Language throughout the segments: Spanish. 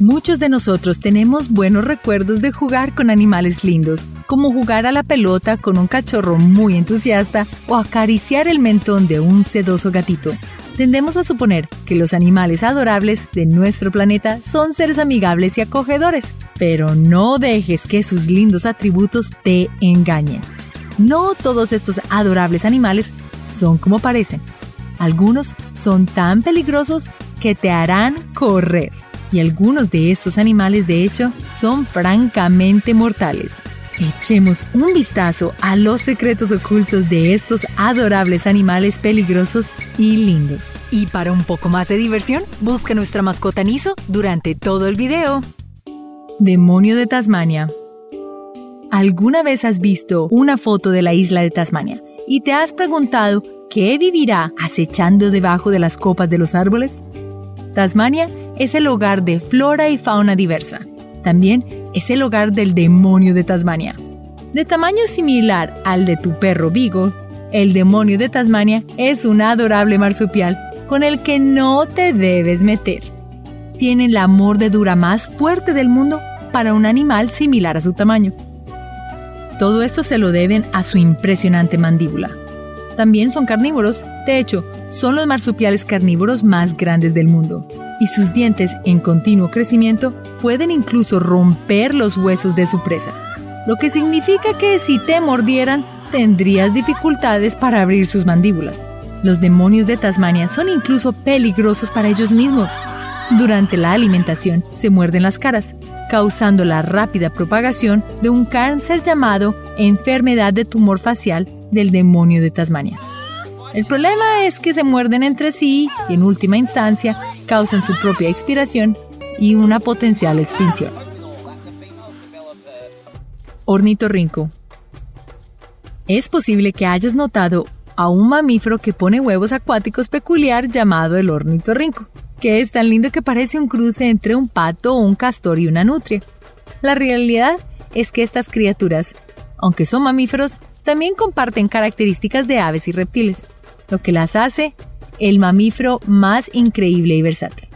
Muchos de nosotros tenemos buenos recuerdos de jugar con animales lindos, como jugar a la pelota con un cachorro muy entusiasta o acariciar el mentón de un sedoso gatito. Tendemos a suponer que los animales adorables de nuestro planeta son seres amigables y acogedores, pero no dejes que sus lindos atributos te engañen. No todos estos adorables animales son como parecen. Algunos son tan peligrosos que te harán correr y algunos de estos animales de hecho son francamente mortales. Echemos un vistazo a los secretos ocultos de estos adorables animales peligrosos y lindos. Y para un poco más de diversión, busca nuestra mascota Niso durante todo el video. Demonio de Tasmania. ¿Alguna vez has visto una foto de la isla de Tasmania y te has preguntado qué vivirá acechando debajo de las copas de los árboles? Tasmania es el hogar de flora y fauna diversa. También es el hogar del demonio de Tasmania. De tamaño similar al de tu perro Vigo, el demonio de Tasmania es un adorable marsupial con el que no te debes meter. Tiene la mordedura más fuerte del mundo para un animal similar a su tamaño. Todo esto se lo deben a su impresionante mandíbula. También son carnívoros, de hecho, son los marsupiales carnívoros más grandes del mundo y sus dientes en continuo crecimiento pueden incluso romper los huesos de su presa, lo que significa que si te mordieran tendrías dificultades para abrir sus mandíbulas. Los demonios de Tasmania son incluso peligrosos para ellos mismos. Durante la alimentación se muerden las caras, causando la rápida propagación de un cáncer llamado enfermedad de tumor facial del demonio de Tasmania. El problema es que se muerden entre sí y en última instancia causan su propia expiración y una potencial extinción. Ornitorrinco. Es posible que hayas notado a un mamífero que pone huevos acuáticos peculiar llamado el ornitorrinco, que es tan lindo que parece un cruce entre un pato, un castor y una nutria. La realidad es que estas criaturas, aunque son mamíferos, también comparten características de aves y reptiles lo que las hace el mamífero más increíble y versátil.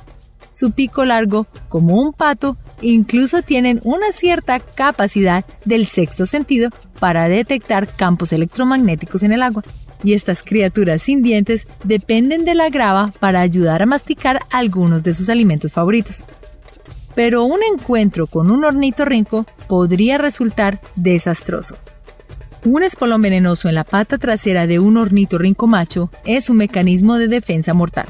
Su pico largo, como un pato, incluso tienen una cierta capacidad del sexto sentido para detectar campos electromagnéticos en el agua. Y estas criaturas sin dientes dependen de la grava para ayudar a masticar algunos de sus alimentos favoritos. Pero un encuentro con un ornitorrinco podría resultar desastroso. Un espolón venenoso en la pata trasera de un ornitorrinco macho es un mecanismo de defensa mortal,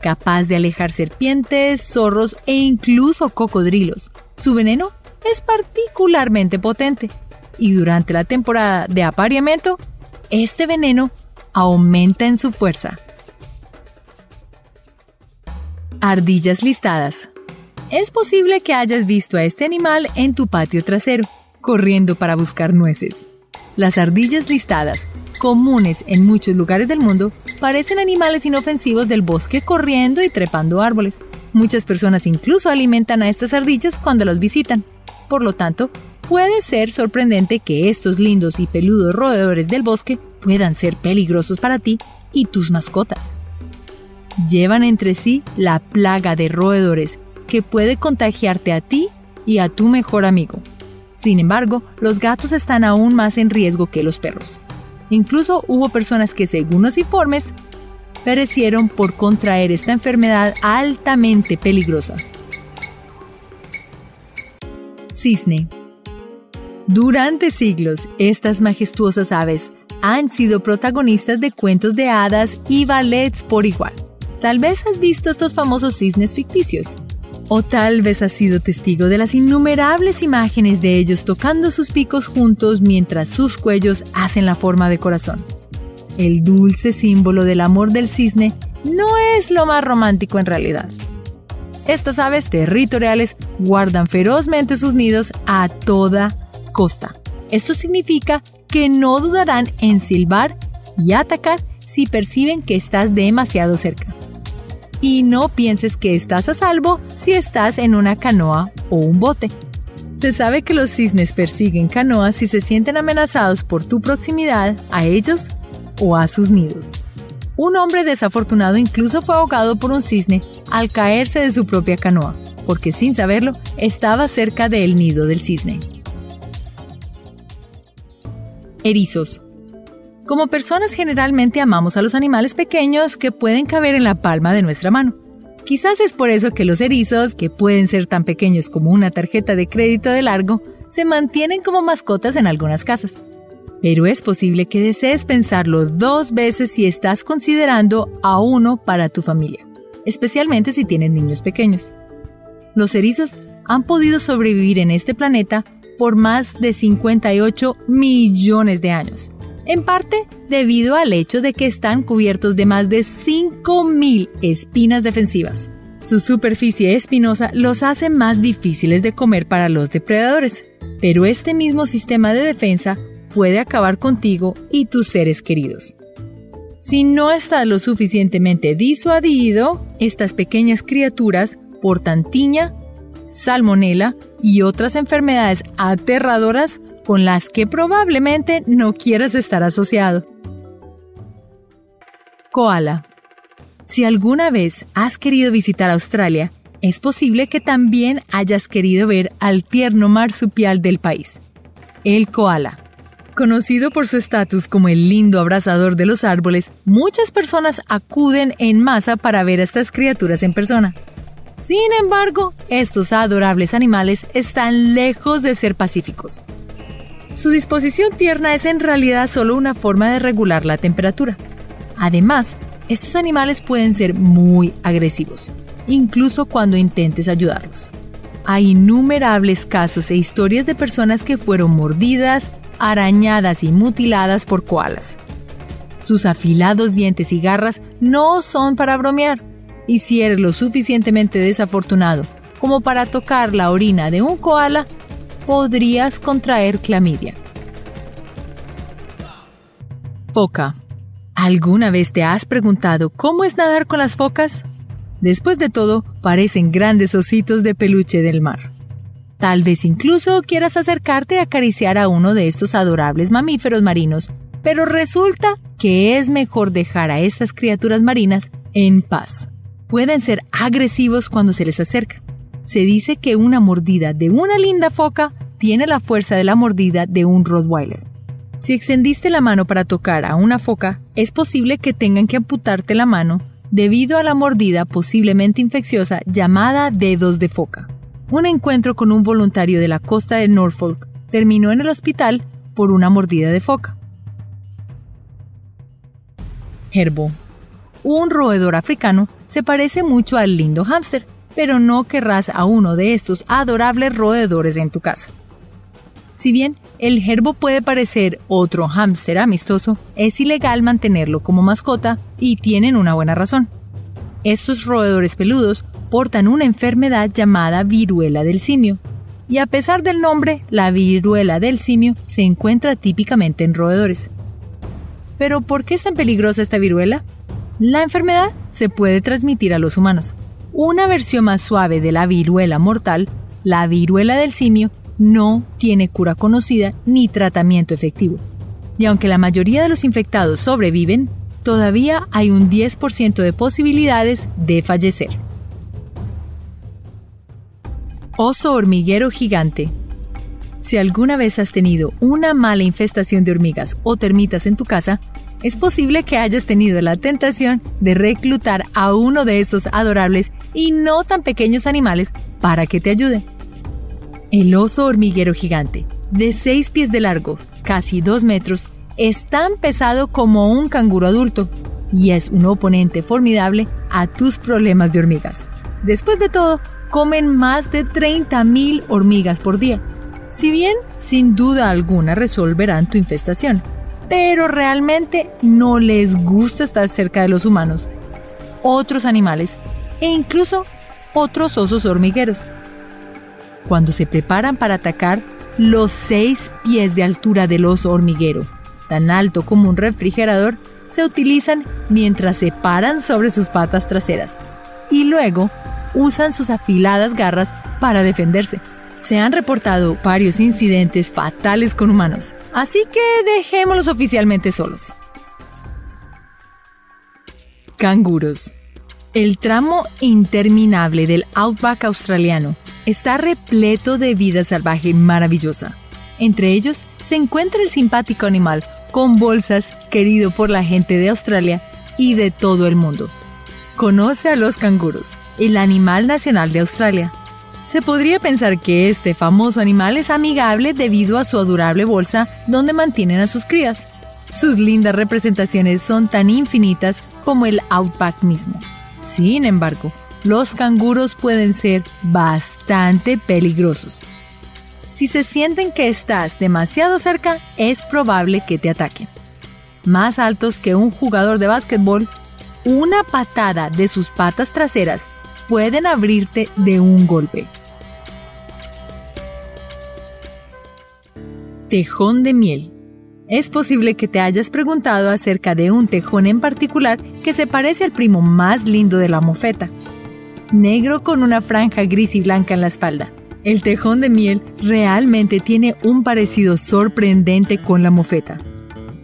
capaz de alejar serpientes, zorros e incluso cocodrilos. Su veneno es particularmente potente y durante la temporada de apareamiento, este veneno aumenta en su fuerza. Ardillas listadas. Es posible que hayas visto a este animal en tu patio trasero, corriendo para buscar nueces. Las ardillas listadas, comunes en muchos lugares del mundo, parecen animales inofensivos del bosque corriendo y trepando árboles. Muchas personas incluso alimentan a estas ardillas cuando las visitan. Por lo tanto, puede ser sorprendente que estos lindos y peludos roedores del bosque puedan ser peligrosos para ti y tus mascotas. Llevan entre sí la plaga de roedores que puede contagiarte a ti y a tu mejor amigo. Sin embargo, los gatos están aún más en riesgo que los perros. Incluso hubo personas que, según los informes, perecieron por contraer esta enfermedad altamente peligrosa. Cisne. Durante siglos, estas majestuosas aves han sido protagonistas de cuentos de hadas y ballets por igual. Tal vez has visto estos famosos cisnes ficticios, o tal vez has sido testigo de las innumerables imágenes de ellos tocando sus picos juntos mientras sus cuellos hacen la forma de corazón. El dulce símbolo del amor del cisne no es lo más romántico en realidad. Estas aves territoriales guardan ferozmente sus nidos a toda costa. Esto significa que no dudarán en silbar y atacar si perciben que estás demasiado cerca y no pienses que estás a salvo si estás en una canoa o un bote. Se sabe que los cisnes persiguen canoas si se sienten amenazados por tu proximidad a ellos o a sus nidos. Un hombre desafortunado incluso fue ahogado por un cisne al caerse de su propia canoa, porque sin saberlo estaba cerca del nido del cisne. Erizos. Como personas generalmente amamos a los animales pequeños que pueden caber en la palma de nuestra mano. Quizás es por eso que los erizos, que pueden ser tan pequeños como una tarjeta de crédito de largo, se mantienen como mascotas en algunas casas. Pero es posible que desees pensarlo dos veces si estás considerando a uno para tu familia, especialmente si tienes niños pequeños. Los erizos han podido sobrevivir en este planeta por más de 58 millones de años, en parte debido al hecho de que están cubiertos de más de 5.000 espinas defensivas. Su superficie espinosa los hace más difíciles de comer para los depredadores, pero este mismo sistema de defensa puede acabar contigo y tus seres queridos. Si no estás lo suficientemente disuadido, estas pequeñas criaturas portan tiña, salmonela y otras enfermedades aterradoras con las que probablemente no quieras estar asociado. Koala. Si alguna vez has querido visitar Australia, es posible que también hayas querido ver al tierno marsupial del país, el koala. Conocido por su estatus como el lindo abrazador de los árboles, muchas personas acuden en masa para ver a estas criaturas en persona. Sin embargo, estos adorables animales están lejos de ser pacíficos. Su disposición tierna es en realidad solo una forma de regular la temperatura. Además, estos animales pueden ser muy agresivos, incluso cuando intentes ayudarlos. Hay innumerables casos e historias de personas que fueron mordidas, arañadas y mutiladas por koalas. Sus afilados dientes y garras no son para bromear, y si eres lo suficientemente desafortunado como para tocar la orina de un koala, podrías contraer clamidia. Foca. ¿Alguna vez te has preguntado cómo es nadar con las focas? Después de todo, parecen grandes ositos de peluche del mar. Tal vez incluso quieras acercarte a acariciar a uno de estos adorables mamíferos marinos, pero resulta que es mejor dejar a estas criaturas marinas en paz. Pueden ser agresivos cuando se les acerca. Se dice que una mordida de una linda foca tiene la fuerza de la mordida de un Rottweiler. Si extendiste la mano para tocar a una foca, es posible que tengan que amputarte la mano debido a la mordida posiblemente infecciosa llamada dedos de foca. Un encuentro con un voluntario de la costa de Norfolk terminó en el hospital por una mordida de foca. Herbo. Un roedor africano se parece mucho al lindo hámster, pero no querrás a uno de estos adorables roedores en tu casa. Si bien el gerbo puede parecer otro hámster amistoso, es ilegal mantenerlo como mascota y tienen una buena razón. Estos roedores peludos portan una enfermedad llamada viruela del simio, y a pesar del nombre, la viruela del simio se encuentra típicamente en roedores. Pero ¿por qué es tan peligrosa esta viruela? La enfermedad se puede transmitir a los humanos. Una versión más suave de la viruela mortal, la viruela del simio, no tiene cura conocida ni tratamiento efectivo. Y aunque la mayoría de los infectados sobreviven, todavía hay un 10% de posibilidades de fallecer. Oso hormiguero gigante. Si alguna vez has tenido una mala infestación de hormigas o termitas en tu casa, es posible que hayas tenido la tentación de reclutar a uno de estos adorables y no tan pequeños animales para que te ayude. El oso hormiguero gigante, de 6 pies de largo, casi 2 metros, es tan pesado como un canguro adulto y es un oponente formidable a tus problemas de hormigas. Después de todo, comen más de 30.000 hormigas por día. Si bien, sin duda alguna, resolverán tu infestación, pero realmente no les gusta estar cerca de los humanos, otros animales e incluso otros osos hormigueros cuando se preparan para atacar los seis pies de altura del oso hormiguero, tan alto como un refrigerador, se utilizan mientras se paran sobre sus patas traseras y luego usan sus afiladas garras para defenderse. Se han reportado varios incidentes fatales con humanos, así que dejémoslos oficialmente solos. Canguros. El tramo interminable del outback australiano está repleto de vida salvaje maravillosa. Entre ellos se encuentra el simpático animal con bolsas querido por la gente de Australia y de todo el mundo. Conoce a los canguros, el animal nacional de Australia. Se podría pensar que este famoso animal es amigable debido a su adorable bolsa donde mantienen a sus crías. Sus lindas representaciones son tan infinitas como el outback mismo. Sin embargo, los canguros pueden ser bastante peligrosos. Si se sienten que estás demasiado cerca, es probable que te ataquen. Más altos que un jugador de básquetbol, una patada de sus patas traseras pueden abrirte de un golpe. Tejón de miel. Es posible que te hayas preguntado acerca de un tejón en particular que se parece al primo más lindo de la mofeta. Negro con una franja gris y blanca en la espalda. El tejón de miel realmente tiene un parecido sorprendente con la mofeta.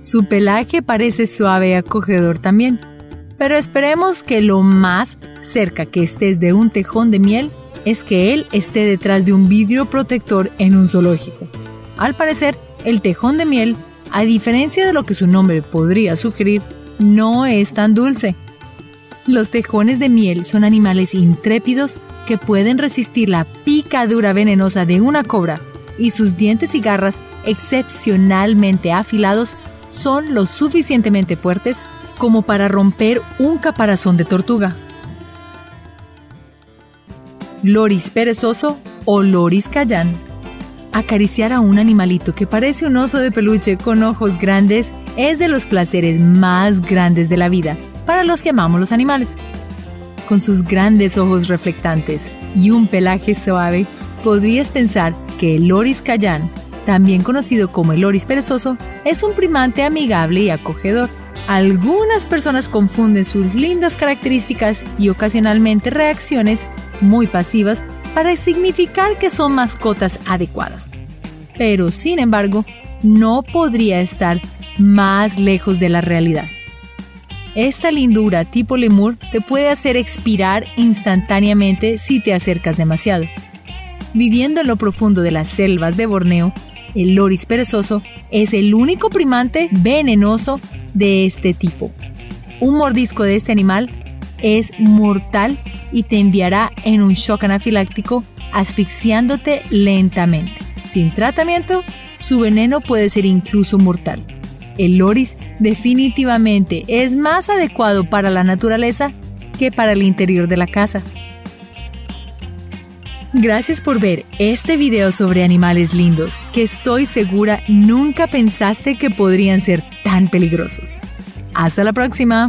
Su pelaje parece suave y acogedor también. Pero esperemos que lo más cerca que estés de un tejón de miel es que él esté detrás de un vidrio protector en un zoológico. Al parecer, el tejón de miel a diferencia de lo que su nombre podría sugerir, no es tan dulce. Los tejones de miel son animales intrépidos que pueden resistir la picadura venenosa de una cobra y sus dientes y garras excepcionalmente afilados son lo suficientemente fuertes como para romper un caparazón de tortuga. Loris perezoso o Loris cayán Acariciar a un animalito que parece un oso de peluche con ojos grandes es de los placeres más grandes de la vida para los que amamos los animales. Con sus grandes ojos reflectantes y un pelaje suave, podrías pensar que el loris cayán, también conocido como el loris perezoso, es un primante amigable y acogedor. Algunas personas confunden sus lindas características y ocasionalmente reacciones muy pasivas para significar que son mascotas adecuadas. Pero, sin embargo, no podría estar más lejos de la realidad. Esta lindura tipo lemur te puede hacer expirar instantáneamente si te acercas demasiado. Viviendo en lo profundo de las selvas de Borneo, el loris perezoso es el único primante venenoso de este tipo. Un mordisco de este animal es mortal y te enviará en un shock anafiláctico asfixiándote lentamente. Sin tratamiento, su veneno puede ser incluso mortal. El loris definitivamente es más adecuado para la naturaleza que para el interior de la casa. Gracias por ver este video sobre animales lindos que estoy segura nunca pensaste que podrían ser tan peligrosos. Hasta la próxima.